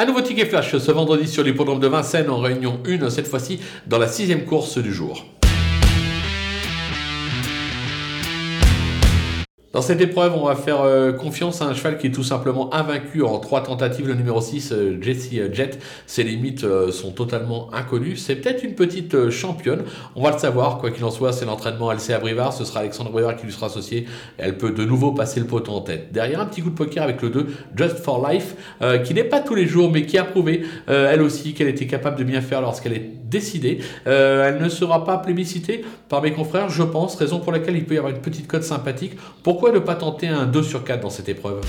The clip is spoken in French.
Un nouveau ticket flash ce vendredi sur l'hippodrome de Vincennes en réunion 1, cette fois-ci dans la sixième course du jour. Dans cette épreuve, on va faire euh, confiance à un cheval qui est tout simplement invaincu en trois tentatives. Le numéro 6, euh, Jesse euh, Jet, ses limites sont totalement inconnues. C'est peut-être une petite championne. On va le savoir. Quoi qu'il en soit, c'est l'entraînement LCA Brivard. Ce sera Alexandre Brivard qui lui sera associé. Elle peut de nouveau passer le poteau en tête. Derrière, un petit coup de poker avec le 2, Just for Life, qui n'est pas tous les jours, mais qui a prouvé, elle aussi, qu'elle était capable de bien faire lorsqu'elle est décidée. elle ne sera pas plébiscitée par mes confrères, je pense, raison pour laquelle il peut y avoir une petite cote sympathique pourquoi ne pas tenter un 2 sur 4 dans cette épreuve?